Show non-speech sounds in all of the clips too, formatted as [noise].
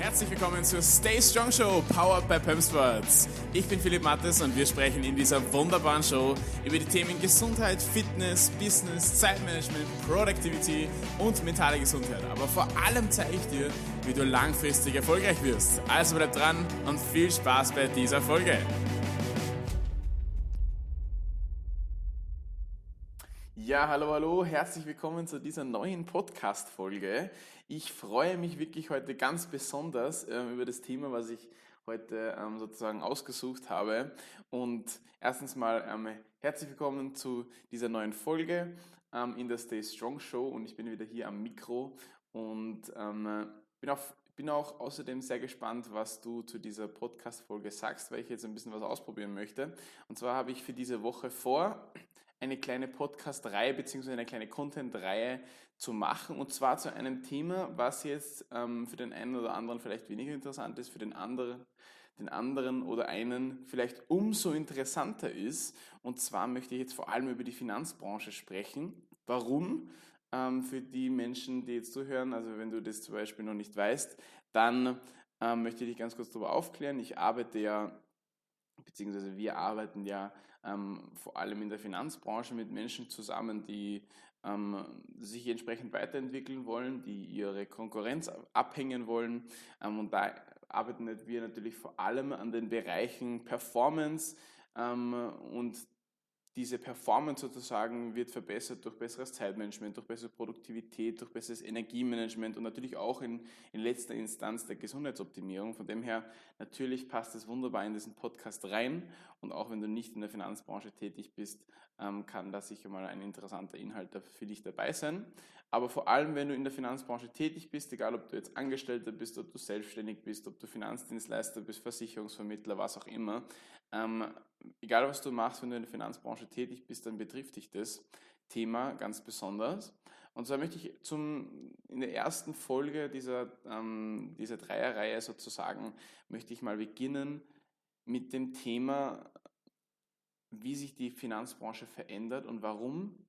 Herzlich willkommen zur Stay Strong Show, powered by Pump Sports. Ich bin Philipp Mattes und wir sprechen in dieser wunderbaren Show über die Themen Gesundheit, Fitness, Business, Zeitmanagement, Productivity und mentale Gesundheit. Aber vor allem zeige ich dir, wie du langfristig erfolgreich wirst. Also bleib dran und viel Spaß bei dieser Folge. Ja, hallo, hallo, herzlich willkommen zu dieser neuen Podcast-Folge. Ich freue mich wirklich heute ganz besonders äh, über das Thema, was ich heute ähm, sozusagen ausgesucht habe. Und erstens mal ähm, herzlich willkommen zu dieser neuen Folge ähm, in der Stay Strong Show und ich bin wieder hier am Mikro und ähm, bin, auch, bin auch außerdem sehr gespannt, was du zu dieser Podcast-Folge sagst, weil ich jetzt ein bisschen was ausprobieren möchte. Und zwar habe ich für diese Woche vor, eine kleine Podcast-Reihe bzw. eine kleine Content-Reihe zu machen und zwar zu einem Thema, was jetzt ähm, für den einen oder anderen vielleicht weniger interessant ist, für den anderen, den anderen oder einen vielleicht umso interessanter ist. Und zwar möchte ich jetzt vor allem über die Finanzbranche sprechen. Warum? Ähm, für die Menschen, die jetzt zuhören, also wenn du das zum Beispiel noch nicht weißt, dann ähm, möchte ich dich ganz kurz darüber aufklären. Ich arbeite ja, beziehungsweise wir arbeiten ja ähm, vor allem in der Finanzbranche mit Menschen zusammen, die ähm, sich entsprechend weiterentwickeln wollen, die ihre Konkurrenz abhängen wollen. Ähm, und da arbeiten wir natürlich vor allem an den Bereichen Performance ähm, und diese Performance sozusagen wird verbessert durch besseres Zeitmanagement, durch bessere Produktivität, durch besseres Energiemanagement und natürlich auch in, in letzter Instanz der Gesundheitsoptimierung. Von dem her, natürlich passt es wunderbar in diesen Podcast rein und auch wenn du nicht in der Finanzbranche tätig bist, ähm, kann da sicher mal ein interessanter Inhalt für dich dabei sein. Aber vor allem, wenn du in der Finanzbranche tätig bist, egal ob du jetzt Angestellter bist, ob du selbstständig bist, ob du Finanzdienstleister bist, Versicherungsvermittler, was auch immer, ähm, egal was du machst, wenn du in der Finanzbranche tätig bist, dann betrifft dich das Thema ganz besonders. Und zwar möchte ich zum, in der ersten Folge dieser, ähm, dieser Dreierreihe sozusagen, möchte ich mal beginnen mit dem Thema, wie sich die Finanzbranche verändert und warum,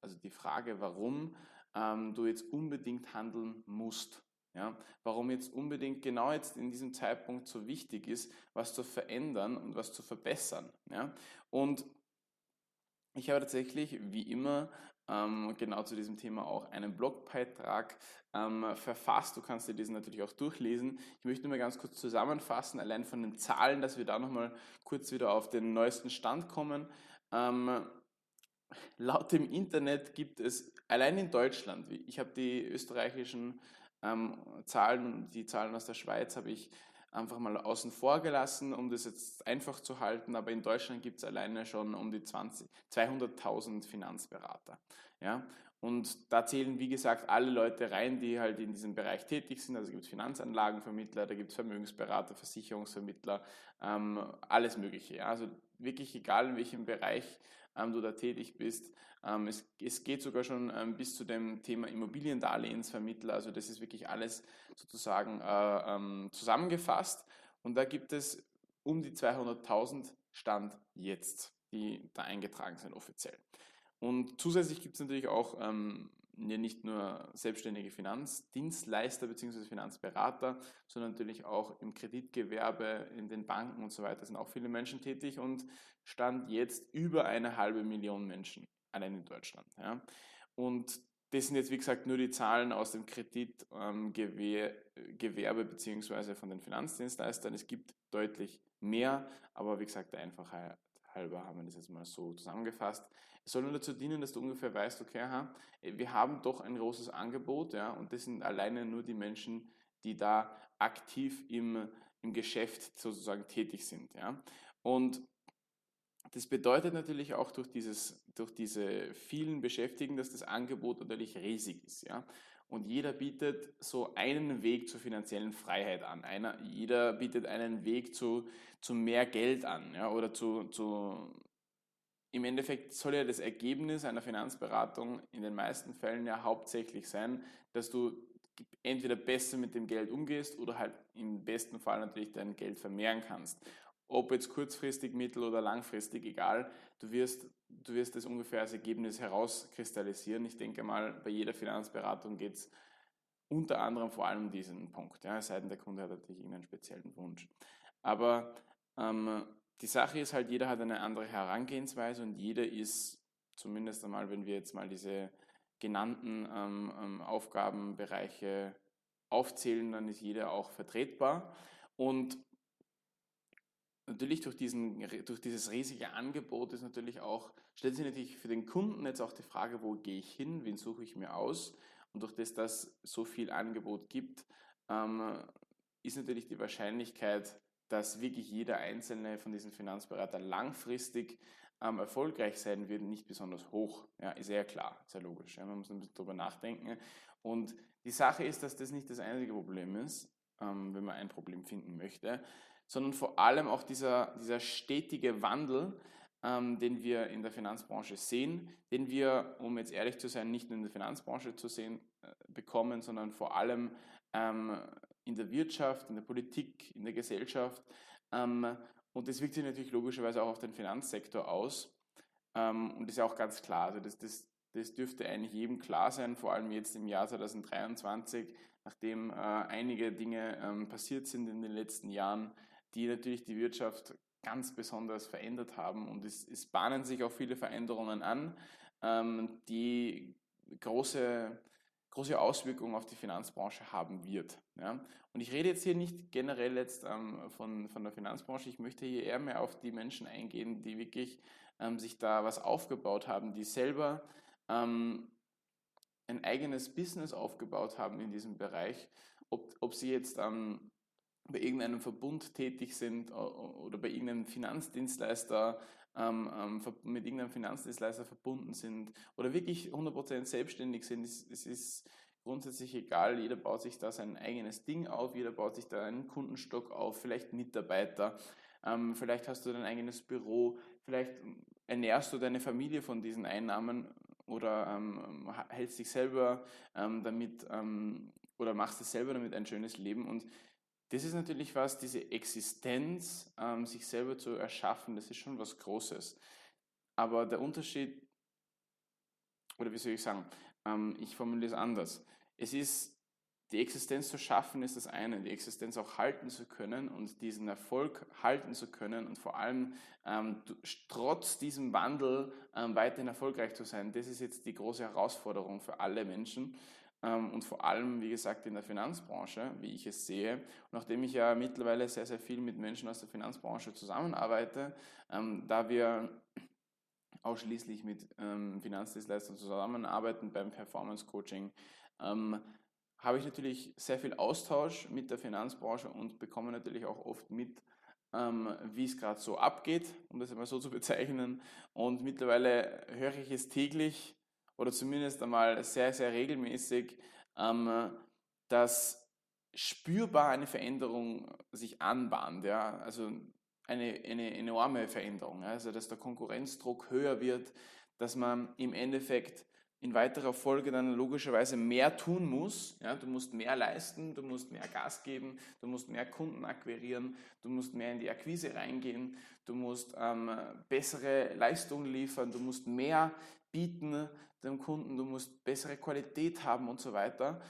also die Frage, warum ähm, du jetzt unbedingt handeln musst. Ja, warum jetzt unbedingt genau jetzt in diesem Zeitpunkt so wichtig ist, was zu verändern und was zu verbessern. Ja? Und ich habe tatsächlich, wie immer, ähm, genau zu diesem Thema auch einen Blogbeitrag ähm, verfasst. Du kannst dir diesen natürlich auch durchlesen. Ich möchte nur mal ganz kurz zusammenfassen, allein von den Zahlen, dass wir da nochmal kurz wieder auf den neuesten Stand kommen. Ähm, laut dem Internet gibt es allein in Deutschland, ich habe die österreichischen ähm, Zahlen die Zahlen aus der Schweiz habe ich einfach mal außen vor gelassen, um das jetzt einfach zu halten. Aber in Deutschland gibt es alleine schon um die 200.000 Finanzberater. Ja? Und da zählen, wie gesagt, alle Leute rein, die halt in diesem Bereich tätig sind. Also gibt es Finanzanlagenvermittler, da gibt es Vermögensberater, Versicherungsvermittler, ähm, alles Mögliche. Ja? Also wirklich egal, in welchem Bereich du da tätig bist. Ähm, es, es, geht sogar schon ähm, bis zu dem Thema Immobiliendarlehensvermittler. Also das ist wirklich alles sozusagen äh, ähm, zusammengefasst. Und da gibt es um die 200.000 Stand jetzt, die da eingetragen sind offiziell. Und zusätzlich gibt es natürlich auch ähm, ja nicht nur selbstständige Finanzdienstleister bzw. Finanzberater, sondern natürlich auch im Kreditgewerbe, in den Banken und so weiter sind auch viele Menschen tätig und stand jetzt über eine halbe Million Menschen allein in Deutschland. Ja. Und das sind jetzt, wie gesagt, nur die Zahlen aus dem Kreditgewerbe ähm, bzw. von den Finanzdienstleistern. Es gibt deutlich mehr, aber wie gesagt, der Einfachheit halber haben wir das jetzt mal so zusammengefasst. Es soll nur dazu dienen, dass du ungefähr weißt, okay, aha, wir haben doch ein großes Angebot, ja, und das sind alleine nur die Menschen, die da aktiv im, im Geschäft sozusagen tätig sind, ja. Und das bedeutet natürlich auch durch, dieses, durch diese vielen Beschäftigten, dass das Angebot natürlich riesig ist. Ja? Und jeder bietet so einen Weg zur finanziellen Freiheit an. Einer, jeder bietet einen Weg zu, zu mehr Geld an ja? oder zu, zu, im Endeffekt soll ja das Ergebnis einer Finanzberatung in den meisten Fällen ja hauptsächlich sein, dass du entweder besser mit dem Geld umgehst oder halt im besten Fall natürlich dein Geld vermehren kannst ob jetzt kurzfristig, mittel- oder langfristig, egal, du wirst, du wirst das ungefähr als Ergebnis herauskristallisieren. Ich denke mal, bei jeder Finanzberatung geht es unter anderem vor allem diesen Punkt. Ja, es der Kunde hat natürlich irgendeinen speziellen Wunsch. Aber ähm, die Sache ist halt, jeder hat eine andere Herangehensweise und jeder ist, zumindest einmal, wenn wir jetzt mal diese genannten ähm, ähm, Aufgabenbereiche aufzählen, dann ist jeder auch vertretbar. Und natürlich durch, diesen, durch dieses riesige Angebot ist natürlich auch, stellt sich natürlich für den Kunden jetzt auch die Frage, wo gehe ich hin, wen suche ich mir aus? Und durch das, dass so viel Angebot gibt, ähm, ist natürlich die Wahrscheinlichkeit, dass wirklich jeder einzelne von diesen Finanzberatern langfristig ähm, erfolgreich sein wird, nicht besonders hoch. Ja, ist ja klar, ja logisch. Ja, man muss ein bisschen darüber nachdenken. Und die Sache ist, dass das nicht das einzige Problem ist, ähm, wenn man ein Problem finden möchte, sondern vor allem auch dieser, dieser stetige Wandel, ähm, den wir in der Finanzbranche sehen, den wir, um jetzt ehrlich zu sein, nicht nur in der Finanzbranche zu sehen äh, bekommen, sondern vor allem ähm, in der Wirtschaft, in der Politik, in der Gesellschaft. Ähm, und das wirkt sich natürlich logischerweise auch auf den Finanzsektor aus. Ähm, und das ist ja auch ganz klar. Also das, das, das dürfte eigentlich jedem klar sein, vor allem jetzt im Jahr 2023, nachdem äh, einige Dinge ähm, passiert sind in den letzten Jahren, die natürlich die Wirtschaft ganz besonders verändert haben. Und es, es bahnen sich auch viele Veränderungen an, ähm, die große, große Auswirkungen auf die Finanzbranche haben wird. Ja? Und ich rede jetzt hier nicht generell jetzt ähm, von, von der Finanzbranche, ich möchte hier eher mehr auf die Menschen eingehen, die wirklich ähm, sich da was aufgebaut haben, die selber ähm, ein eigenes Business aufgebaut haben in diesem Bereich, ob, ob sie jetzt ähm, bei irgendeinem Verbund tätig sind oder bei irgendeinem Finanzdienstleister ähm, ähm mit irgendeinem Finanzdienstleister verbunden sind oder wirklich 100% selbstständig sind, es, es ist grundsätzlich egal, jeder baut sich da sein eigenes Ding auf, jeder baut sich da einen Kundenstock auf, vielleicht Mitarbeiter, ähm, vielleicht hast du dein eigenes Büro, vielleicht ernährst du deine Familie von diesen Einnahmen oder ähm, hältst dich selber ähm, damit ähm, oder machst es selber damit ein schönes Leben. Und das ist natürlich was, diese Existenz, ähm, sich selber zu erschaffen, das ist schon was Großes. Aber der Unterschied, oder wie soll ich sagen, ähm, ich formuliere es anders. Es ist, die Existenz zu schaffen ist das eine, die Existenz auch halten zu können und diesen Erfolg halten zu können und vor allem ähm, trotz diesem Wandel ähm, weiterhin erfolgreich zu sein, das ist jetzt die große Herausforderung für alle Menschen. Ähm, und vor allem, wie gesagt, in der Finanzbranche, wie ich es sehe. Nachdem ich ja mittlerweile sehr, sehr viel mit Menschen aus der Finanzbranche zusammenarbeite, ähm, da wir ausschließlich mit ähm, Finanzdienstleistern zusammenarbeiten beim Performance Coaching, habe ich natürlich sehr viel Austausch mit der Finanzbranche und bekomme natürlich auch oft mit, wie es gerade so abgeht, um das einmal so zu bezeichnen. Und mittlerweile höre ich es täglich, oder zumindest einmal sehr, sehr regelmäßig, ähm, dass spürbar eine Veränderung sich anbahnt. Ja? Also eine, eine enorme Veränderung. Also dass der Konkurrenzdruck höher wird, dass man im Endeffekt in weiterer Folge dann logischerweise mehr tun muss. Ja, du musst mehr leisten, du musst mehr Gas geben, du musst mehr Kunden akquirieren, du musst mehr in die Akquise reingehen, du musst ähm, bessere Leistungen liefern, du musst mehr bieten dem Kunden, du musst bessere Qualität haben und so weiter.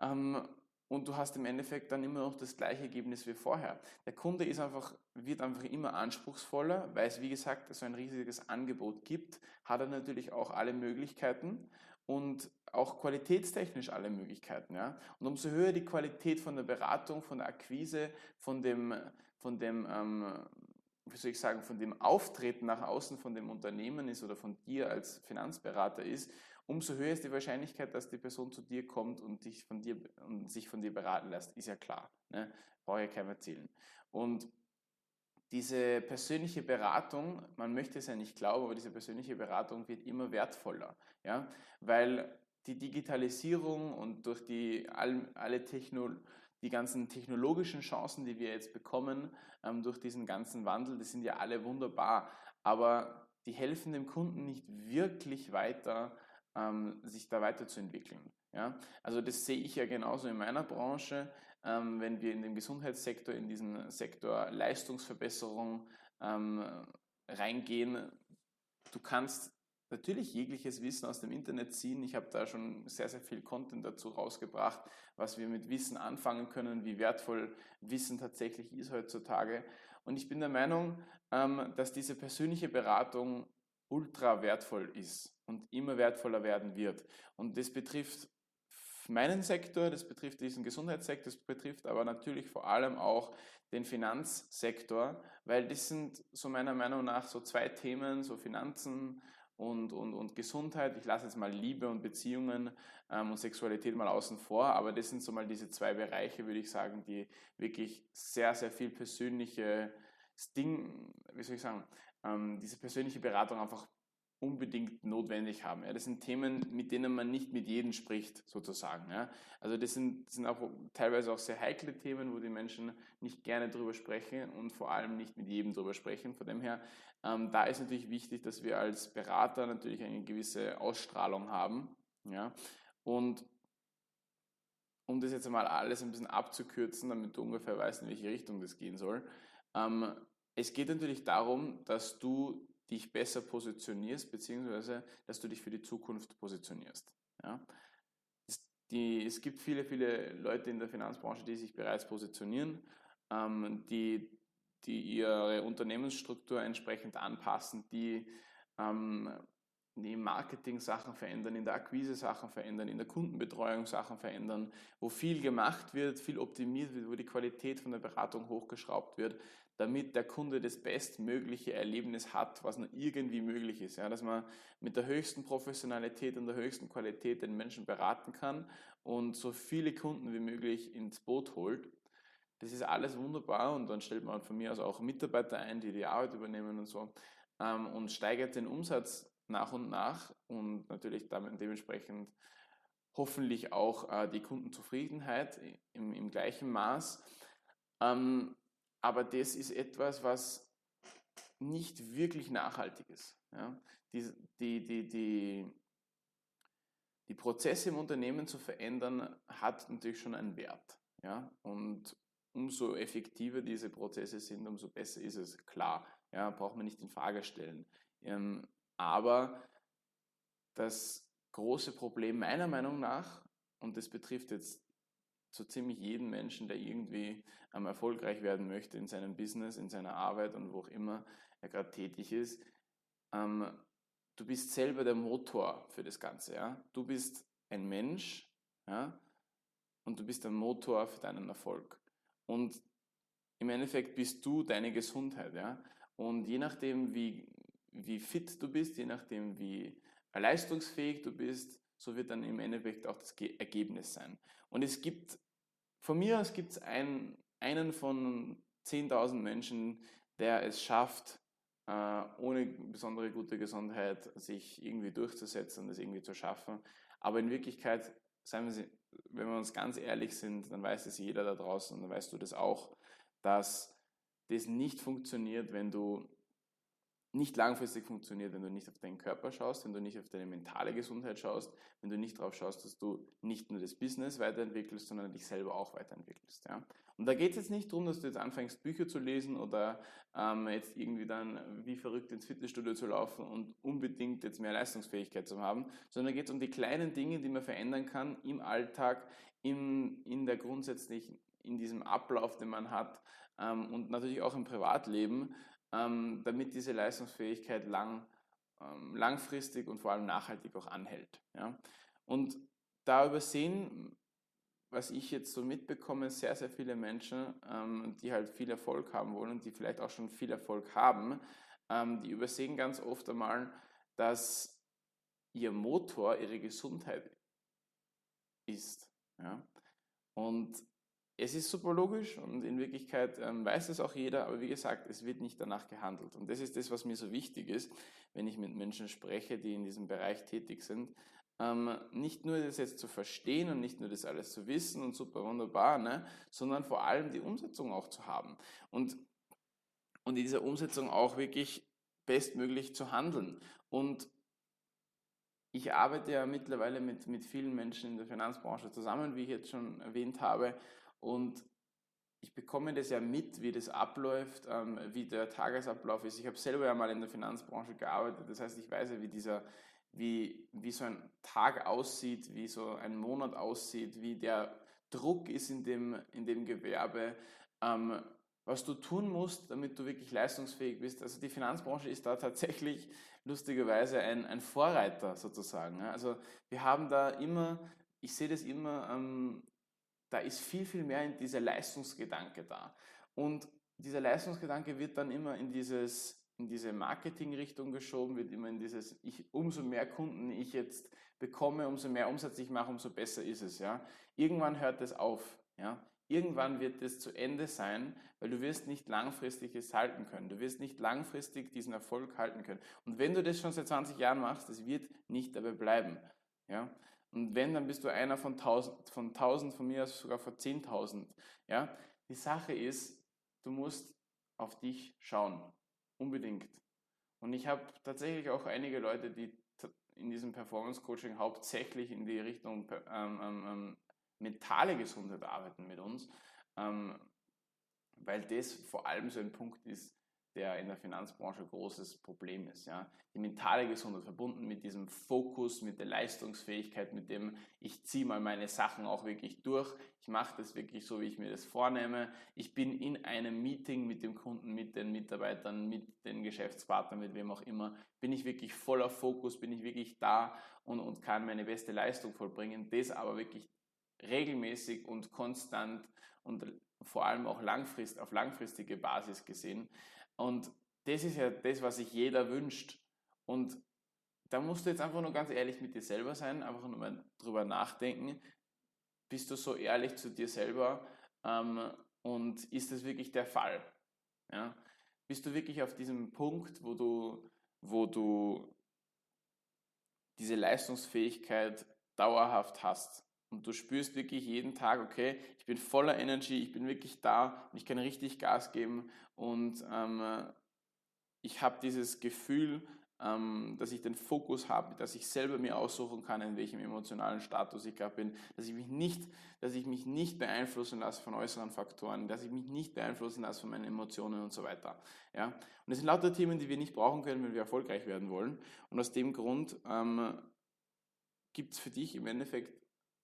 Ähm, und du hast im Endeffekt dann immer noch das gleiche Ergebnis wie vorher. Der Kunde ist einfach, wird einfach immer anspruchsvoller, weil es, wie gesagt, so ein riesiges Angebot gibt, hat er natürlich auch alle Möglichkeiten und auch qualitätstechnisch alle Möglichkeiten. Ja? Und umso höher die Qualität von der Beratung, von der Akquise, von dem, von dem ähm, wie soll ich sagen, von dem Auftreten nach außen von dem Unternehmen ist oder von dir als Finanzberater ist, umso höher ist die Wahrscheinlichkeit, dass die Person zu dir kommt und, dich von dir, und sich von dir beraten lässt. Ist ja klar. Ne? Brauche ich keinem erzählen. Und diese persönliche Beratung, man möchte es ja nicht glauben, aber diese persönliche Beratung wird immer wertvoller. Ja? Weil die Digitalisierung und durch die alle Technologien, die ganzen technologischen Chancen, die wir jetzt bekommen ähm, durch diesen ganzen Wandel, die sind ja alle wunderbar, aber die helfen dem Kunden nicht wirklich weiter, ähm, sich da weiterzuentwickeln. Ja? Also das sehe ich ja genauso in meiner Branche, ähm, wenn wir in den Gesundheitssektor, in diesen Sektor Leistungsverbesserung ähm, reingehen. Du kannst natürlich jegliches Wissen aus dem Internet ziehen. Ich habe da schon sehr, sehr viel Content dazu rausgebracht, was wir mit Wissen anfangen können, wie wertvoll Wissen tatsächlich ist heutzutage. Und ich bin der Meinung, ähm, dass diese persönliche Beratung ultra wertvoll ist und immer wertvoller werden wird. Und das betrifft meinen Sektor, das betrifft diesen Gesundheitssektor, das betrifft aber natürlich vor allem auch den Finanzsektor, weil das sind so meiner Meinung nach so zwei Themen, so Finanzen und, und, und Gesundheit. Ich lasse jetzt mal Liebe und Beziehungen ähm, und Sexualität mal außen vor, aber das sind so mal diese zwei Bereiche, würde ich sagen, die wirklich sehr, sehr viel persönliche Ding, wie soll ich sagen, ähm, diese persönliche Beratung einfach unbedingt notwendig haben. Ja. Das sind Themen, mit denen man nicht mit jedem spricht, sozusagen. Ja. Also das sind, sind auch teilweise auch sehr heikle Themen, wo die Menschen nicht gerne drüber sprechen und vor allem nicht mit jedem drüber sprechen. Von dem her, ähm, da ist natürlich wichtig, dass wir als Berater natürlich eine gewisse Ausstrahlung haben. Ja. Und um das jetzt einmal alles ein bisschen abzukürzen, damit du ungefähr weißt, in welche Richtung das gehen soll. Ähm, es geht natürlich darum, dass du dich besser positionierst, beziehungsweise dass du dich für die Zukunft positionierst. Ja? Es, die, es gibt viele, viele Leute in der Finanzbranche, die sich bereits positionieren, ähm, die, die ihre Unternehmensstruktur entsprechend anpassen, die ähm, die im Marketing Sachen verändern, in der Akquise Sachen verändern, in der Kundenbetreuung Sachen verändern, wo viel gemacht wird, viel optimiert wird, wo die Qualität von der Beratung hochgeschraubt wird, damit der Kunde das bestmögliche Erlebnis hat, was nur irgendwie möglich ist. Ja, dass man mit der höchsten Professionalität und der höchsten Qualität den Menschen beraten kann und so viele Kunden wie möglich ins Boot holt. Das ist alles wunderbar und dann stellt man von mir aus auch Mitarbeiter ein, die die Arbeit übernehmen und so ähm, und steigert den Umsatz nach und nach und natürlich damit dementsprechend hoffentlich auch äh, die Kundenzufriedenheit im, im gleichen Maß. Ähm, aber das ist etwas, was nicht wirklich nachhaltig ist. Ja? Die, die, die, die, die Prozesse im Unternehmen zu verändern, hat natürlich schon einen Wert. Ja? Und umso effektiver diese Prozesse sind, umso besser ist es. Klar, ja, braucht man nicht in Frage stellen. Ähm, aber das große Problem meiner Meinung nach, und das betrifft jetzt so ziemlich jeden Menschen, der irgendwie ähm, erfolgreich werden möchte in seinem Business, in seiner Arbeit und wo auch immer er gerade tätig ist. Ähm, du bist selber der Motor für das Ganze. Ja? Du bist ein Mensch ja? und du bist der Motor für deinen Erfolg. Und im Endeffekt bist du deine Gesundheit. Ja? Und je nachdem, wie, wie fit du bist, je nachdem, wie leistungsfähig du bist, so wird dann im Endeffekt auch das Ergebnis sein. Und es gibt, von mir aus gibt es ein, einen von 10.000 Menschen, der es schafft, äh, ohne besondere gute Gesundheit sich irgendwie durchzusetzen und es irgendwie zu schaffen. Aber in Wirklichkeit, seien wir, wenn wir uns ganz ehrlich sind, dann weiß es jeder da draußen und dann weißt du das auch, dass das nicht funktioniert, wenn du nicht langfristig funktioniert, wenn du nicht auf deinen Körper schaust, wenn du nicht auf deine mentale Gesundheit schaust, wenn du nicht darauf schaust, dass du nicht nur das Business weiterentwickelst, sondern dich selber auch weiterentwickelst. Ja? Und da geht es jetzt nicht darum, dass du jetzt anfängst, Bücher zu lesen oder ähm, jetzt irgendwie dann wie verrückt ins Fitnessstudio zu laufen und unbedingt jetzt mehr Leistungsfähigkeit zu haben, sondern geht es um die kleinen Dinge, die man verändern kann im Alltag, in, in der grundsätzlichen, in diesem Ablauf, den man hat ähm, und natürlich auch im Privatleben, ähm, damit diese Leistungsfähigkeit lang, ähm, langfristig und vor allem nachhaltig auch anhält. Ja? Und da übersehen, was ich jetzt so mitbekomme, sehr, sehr viele Menschen, ähm, die halt viel Erfolg haben wollen und die vielleicht auch schon viel Erfolg haben, die übersehen ganz oft einmal, dass ihr Motor ihre Gesundheit ist. Ja? Und es ist super logisch und in Wirklichkeit ähm, weiß es auch jeder, aber wie gesagt, es wird nicht danach gehandelt. Und das ist das, was mir so wichtig ist, wenn ich mit Menschen spreche, die in diesem Bereich tätig sind. Ähm, nicht nur das jetzt zu verstehen und nicht nur das alles zu wissen und super wunderbar, ne, sondern vor allem die Umsetzung auch zu haben. Und, und in dieser Umsetzung auch wirklich bestmöglich zu handeln. Und ich arbeite ja mittlerweile mit, mit vielen Menschen in der Finanzbranche zusammen, wie ich jetzt schon erwähnt habe. Und ich bekomme das ja mit, wie das abläuft, ähm, wie der Tagesablauf ist. Ich habe selber ja mal in der Finanzbranche gearbeitet, das heißt, ich weiß ja, wie dieser, wie, wie so ein Tag aussieht, wie so ein Monat aussieht, wie der Druck ist in dem, in dem Gewerbe, ähm, was du tun musst, damit du wirklich leistungsfähig bist. Also die Finanzbranche ist da tatsächlich lustigerweise ein, ein Vorreiter sozusagen. Also wir haben da immer, ich sehe das immer, ähm, da ist viel, viel mehr in dieser Leistungsgedanke da. Und dieser Leistungsgedanke wird dann immer in dieses in diese Marketingrichtung geschoben, wird immer in dieses, ich, umso mehr Kunden ich jetzt bekomme, umso mehr Umsatz ich mache, umso besser ist es. Ja? Irgendwann hört es auf. Ja? Irgendwann wird es zu Ende sein, weil du wirst nicht langfristig es halten können. Du wirst nicht langfristig diesen Erfolg halten können. Und wenn du das schon seit 20 Jahren machst, das wird nicht dabei bleiben. Ja? Und wenn, dann bist du einer von 1000, von 1000, von mir aus sogar von 10.000. Ja? Die Sache ist, du musst auf dich schauen. Unbedingt. Und ich habe tatsächlich auch einige Leute, die in diesem Performance Coaching hauptsächlich in die Richtung ähm, ähm, ähm, mentale Gesundheit arbeiten mit uns, ähm, weil das vor allem so ein Punkt ist, der in der Finanzbranche großes Problem ist. Ja? Die mentale Gesundheit verbunden mit diesem Fokus, mit der Leistungsfähigkeit, mit dem ich ziehe mal meine Sachen auch wirklich durch, ich mache das wirklich so, wie ich mir das vornehme. Ich bin in einem Meeting mit dem Kunden, mit den Mitarbeitern, mit den Geschäftspartnern, mit wem auch immer, bin ich wirklich voller Fokus, bin ich wirklich da und, und kann meine beste Leistung vollbringen. Das aber wirklich regelmäßig und konstant und vor allem auch langfrist, auf langfristige Basis gesehen. Und das ist ja das, was sich jeder wünscht. Und da musst du jetzt einfach nur ganz ehrlich mit dir selber sein, einfach nur mal drüber nachdenken. Bist du so ehrlich zu dir selber ähm, und ist das wirklich der Fall? Ja? Bist du wirklich auf diesem Punkt, wo du, wo du diese Leistungsfähigkeit dauerhaft hast? Und du spürst wirklich jeden Tag, okay, ich bin voller Energy, ich bin wirklich da und ich kann richtig Gas geben und ähm, ich habe dieses Gefühl, ähm, dass ich den Fokus habe, dass ich selber mir aussuchen kann, in welchem emotionalen Status ich gerade bin, dass ich mich nicht, dass ich mich nicht beeinflussen lasse von äußeren Faktoren, dass ich mich nicht beeinflussen lasse von meinen Emotionen und so weiter. Ja? Und das sind lauter Themen, die wir nicht brauchen können, wenn wir erfolgreich werden wollen. Und aus dem Grund ähm, gibt es für dich im Endeffekt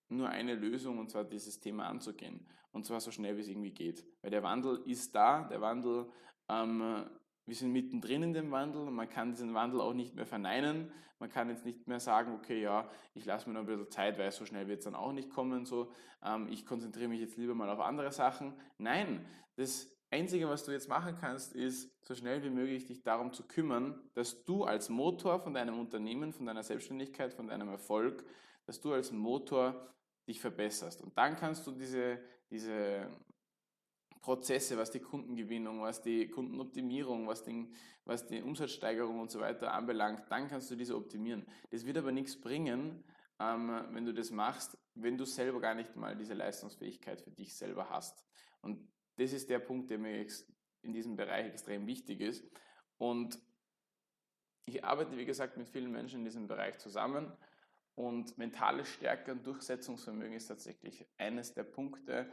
nur eine Lösung und zwar dieses Thema anzugehen. Und zwar so schnell wie es irgendwie geht. Weil der Wandel ist da, der Wandel, ähm, wir sind mittendrin in dem Wandel man kann diesen Wandel auch nicht mehr verneinen. Man kann jetzt nicht mehr sagen, okay, ja, ich lasse mir noch ein bisschen Zeit, weil so schnell wird es dann auch nicht kommen. So, ähm, ich konzentriere mich jetzt lieber mal auf andere Sachen. Nein, das Einzige, was du jetzt machen kannst, ist, so schnell wie möglich dich darum zu kümmern, dass du als Motor von deinem Unternehmen, von deiner Selbstständigkeit, von deinem Erfolg, dass du als Motor dich verbesserst. Und dann kannst du diese, diese Prozesse, was die Kundengewinnung, was die Kundenoptimierung, was, den, was die Umsatzsteigerung und so weiter anbelangt, dann kannst du diese optimieren. Das wird aber nichts bringen, ähm, wenn du das machst, wenn du selber gar nicht mal diese Leistungsfähigkeit für dich selber hast. Und das ist der Punkt, der mir in diesem Bereich extrem wichtig ist. Und ich arbeite, wie gesagt, mit vielen Menschen in diesem Bereich zusammen und mentale Stärke und Durchsetzungsvermögen ist tatsächlich eines der Punkte,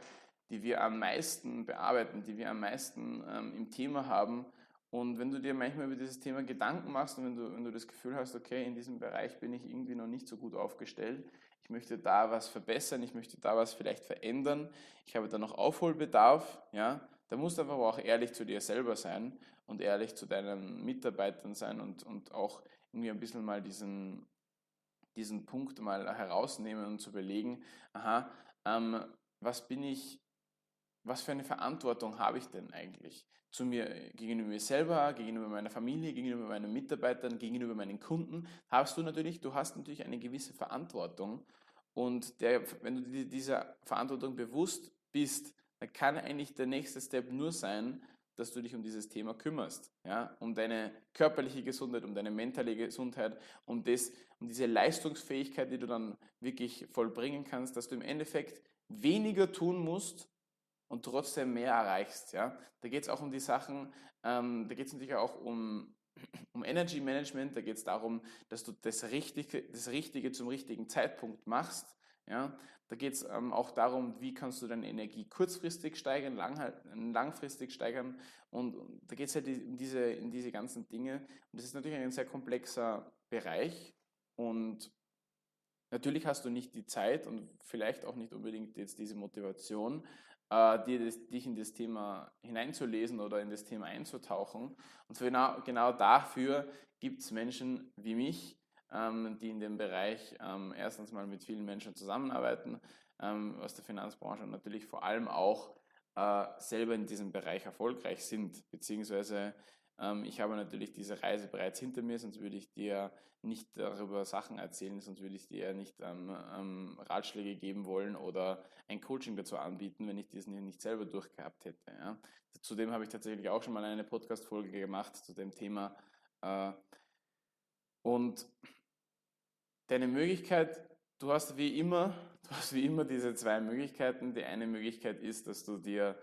die wir am meisten bearbeiten, die wir am meisten ähm, im Thema haben. Und wenn du dir manchmal über dieses Thema Gedanken machst und wenn du, wenn du das Gefühl hast, okay, in diesem Bereich bin ich irgendwie noch nicht so gut aufgestellt, ich möchte da was verbessern, ich möchte da was vielleicht verändern, ich habe da noch Aufholbedarf, ja, da musst du einfach auch ehrlich zu dir selber sein und ehrlich zu deinen Mitarbeitern sein und, und auch irgendwie ein bisschen mal diesen, diesen Punkt mal herausnehmen und zu überlegen, aha, ähm, was bin ich, was für eine Verantwortung habe ich denn eigentlich zu mir, gegenüber mir selber, gegenüber meiner Familie, gegenüber meinen Mitarbeitern, gegenüber meinen Kunden, hast du natürlich, du hast natürlich eine gewisse Verantwortung und der, wenn du dir dieser Verantwortung bewusst bist, dann kann eigentlich der nächste Step nur sein, dass du dich um dieses Thema kümmerst, ja, um deine körperliche Gesundheit, um deine mentale Gesundheit, um das, um diese Leistungsfähigkeit, die du dann wirklich vollbringen kannst, dass du im Endeffekt weniger tun musst und trotzdem mehr erreichst, ja. Da geht es auch um die Sachen, ähm, da geht es natürlich auch um [clears throat] um Energy Management, da geht es darum, dass du das Richtige, das Richtige zum richtigen Zeitpunkt machst, Ja? Da geht es ähm, auch darum, wie kannst du deine Energie kurzfristig steigern, lang, langfristig steigern. Und, da geht es halt in diese, in diese ganzen Dinge. Und das ist natürlich ein sehr komplexer Bereich. Und natürlich hast du nicht die Zeit und vielleicht auch nicht unbedingt jetzt diese Motivation, äh, dir das, dich in das Thema hineinzulesen oder in das Thema einzutauchen. Und genau, genau dafür gibt es Menschen wie mich, die in dem Bereich ähm, erstens mal mit vielen Menschen zusammenarbeiten ähm, aus der Finanzbranche und natürlich vor allem auch äh, selber in diesem Bereich erfolgreich sind, beziehungsweise ähm, ich habe natürlich diese Reise bereits hinter mir, sonst würde ich dir nicht darüber Sachen erzählen, sonst würde ich dir nicht ähm, ähm, Ratschläge geben wollen oder ein Coaching dazu anbieten, wenn ich diesen hier nicht selber durchgehabt hätte. Ja. Zudem habe ich tatsächlich auch schon mal eine Podcast-Folge gemacht zu dem Thema. Äh, und deine Möglichkeit, du hast wie immer, [laughs] du hast wie immer diese zwei Möglichkeiten. Die eine Möglichkeit ist, dass du dir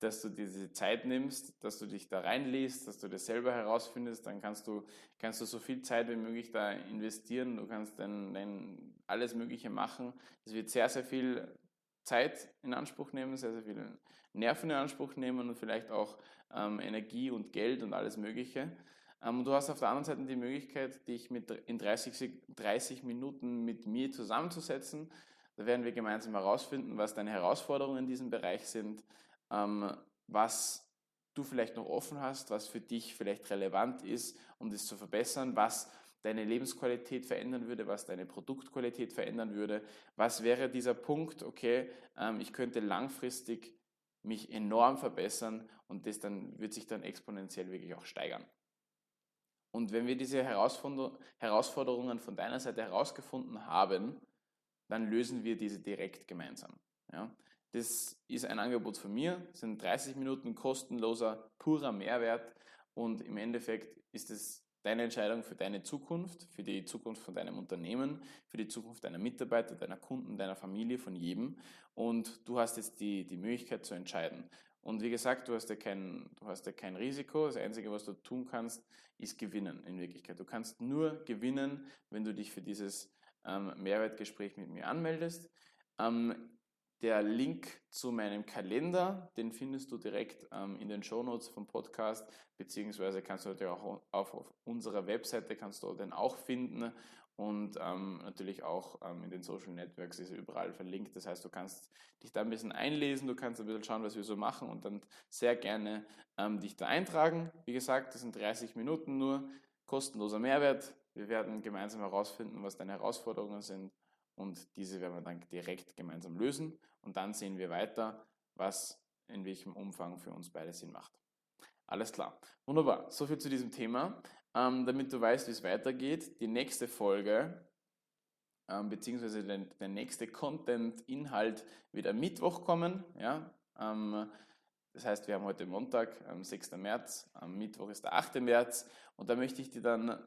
dass du diese Zeit nimmst, dass du dich da reinliest, dass du das selber herausfindest, dann kannst du, kannst du so viel Zeit wie möglich da investieren, du kannst dann, dann alles Mögliche machen. Es wird sehr, sehr viel Zeit in Anspruch nehmen, sehr, sehr viel Nerven in Anspruch nehmen und vielleicht auch ähm, Energie und Geld und alles Mögliche. Ähm, du hast auf der anderen Seite die Möglichkeit, dich mit in 30, 30 Minuten mit mir zusammenzusetzen. Da werden wir gemeinsam herausfinden, was deine Herausforderungen in diesem Bereich sind, ähm, was du vielleicht noch offen hast, was für dich vielleicht relevant ist, um das zu verbessern, was deine Lebensqualität verändern würde, was deine Produktqualität verändern würde. Was wäre dieser Punkt, okay, ähm, ich könnte langfristig mich enorm verbessern und das dann wird sich dann exponentiell wirklich auch steigern. Und wenn wir diese Herausforderungen von deiner Seite herausgefunden haben, dann lösen wir diese direkt gemeinsam. Ja? Das ist ein Angebot von mir, das sind 30 Minuten kostenloser, purer Mehrwert und im Endeffekt ist es deine Entscheidung für deine Zukunft, für die Zukunft von deinem Unternehmen, für die Zukunft deiner Mitarbeiter, deiner Kunden, deiner Familie, von jedem. Und du hast jetzt die, die Möglichkeit zu entscheiden. Und wie gesagt, du hast, ja kein, du hast ja kein Risiko. Das Einzige, was du tun kannst, ist gewinnen in Wirklichkeit. Du kannst nur gewinnen, wenn du dich für dieses ähm, Mehrwertgespräch mit mir anmeldest. Ähm, der Link zu meinem Kalender, den findest du direkt ähm, in den Shownotes vom Podcast, beziehungsweise kannst du natürlich auch auf, auf, unserer Webseite kannst du den auch finden und ähm, natürlich auch ähm, in den Social Networks ist er überall verlinkt. Das heißt, du kannst dich da ein bisschen einlesen, du kannst ein bisschen schauen, was wir so machen und dann sehr gerne ähm, dich da eintragen. Wie gesagt, das sind 30 Minuten nur, kostenloser Mehrwert. Wir werden gemeinsam herausfinden, was deine Herausforderungen sind und diese werden wir dann direkt gemeinsam lösen und dann sehen wir weiter, was in welchem Umfang für uns beide Sinn macht. Alles klar. Wunderbar. Soviel zu diesem Thema. Ähm, damit du weißt, wie es weitergeht, die nächste Folge ähm, beziehungsweise der, der nächste Content-Inhalt wird am Mittwoch kommen. Ja? Ähm, das heißt, wir haben heute Montag, 6. März, am Mittwoch ist der 8. März und da möchte ich dir dann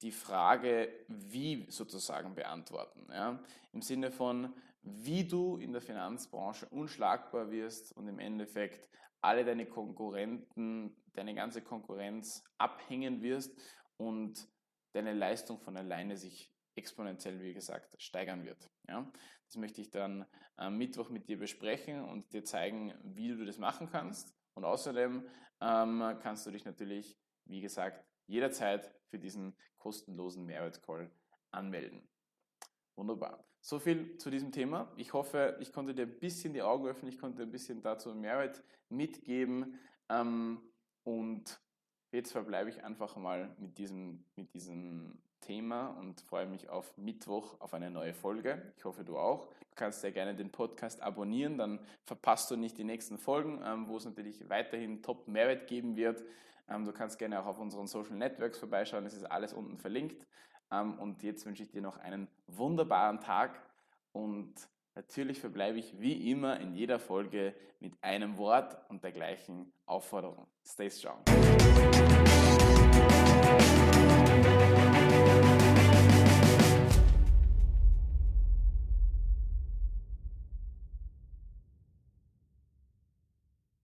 die Frage, wie sozusagen beantworten. Ja? Im Sinne von, wie du in der Finanzbranche unschlagbar wirst und im Endeffekt alle deine Konkurrenten, deine ganze Konkurrenz abhängen wirst und deine Leistung von alleine sich exponentiell, wie gesagt, steigern wird. Ja? Das möchte ich dann am Mittwoch mit dir besprechen und dir zeigen, wie du das machen kannst. Und außerdem ähm, kannst du dich natürlich, wie gesagt, jederzeit für diesen kostenlosen Mehrwertcall anmelden. Wunderbar. So viel zu diesem Thema. Ich hoffe, ich konnte dir ein bisschen die Augen öffnen, ich konnte ein bisschen dazu Mehrwert mitgeben. Ähm, und jetzt verbleibe ich einfach mal mit diesem, mit diesem Thema und freue mich auf Mittwoch auf eine neue Folge. Ich hoffe, du auch. Du kannst sehr gerne den Podcast abonnieren, dann verpasst du nicht die nächsten Folgen, ähm, wo es natürlich weiterhin Top Mehrwert geben wird. Ähm, du kannst gerne auch auf unseren Social Networks vorbeischauen, es ist alles unten verlinkt. Ähm, und jetzt wünsche ich dir noch einen wunderbaren Tag und natürlich verbleibe ich wie immer in jeder Folge mit einem Wort und der gleichen Aufforderung. Stay strong.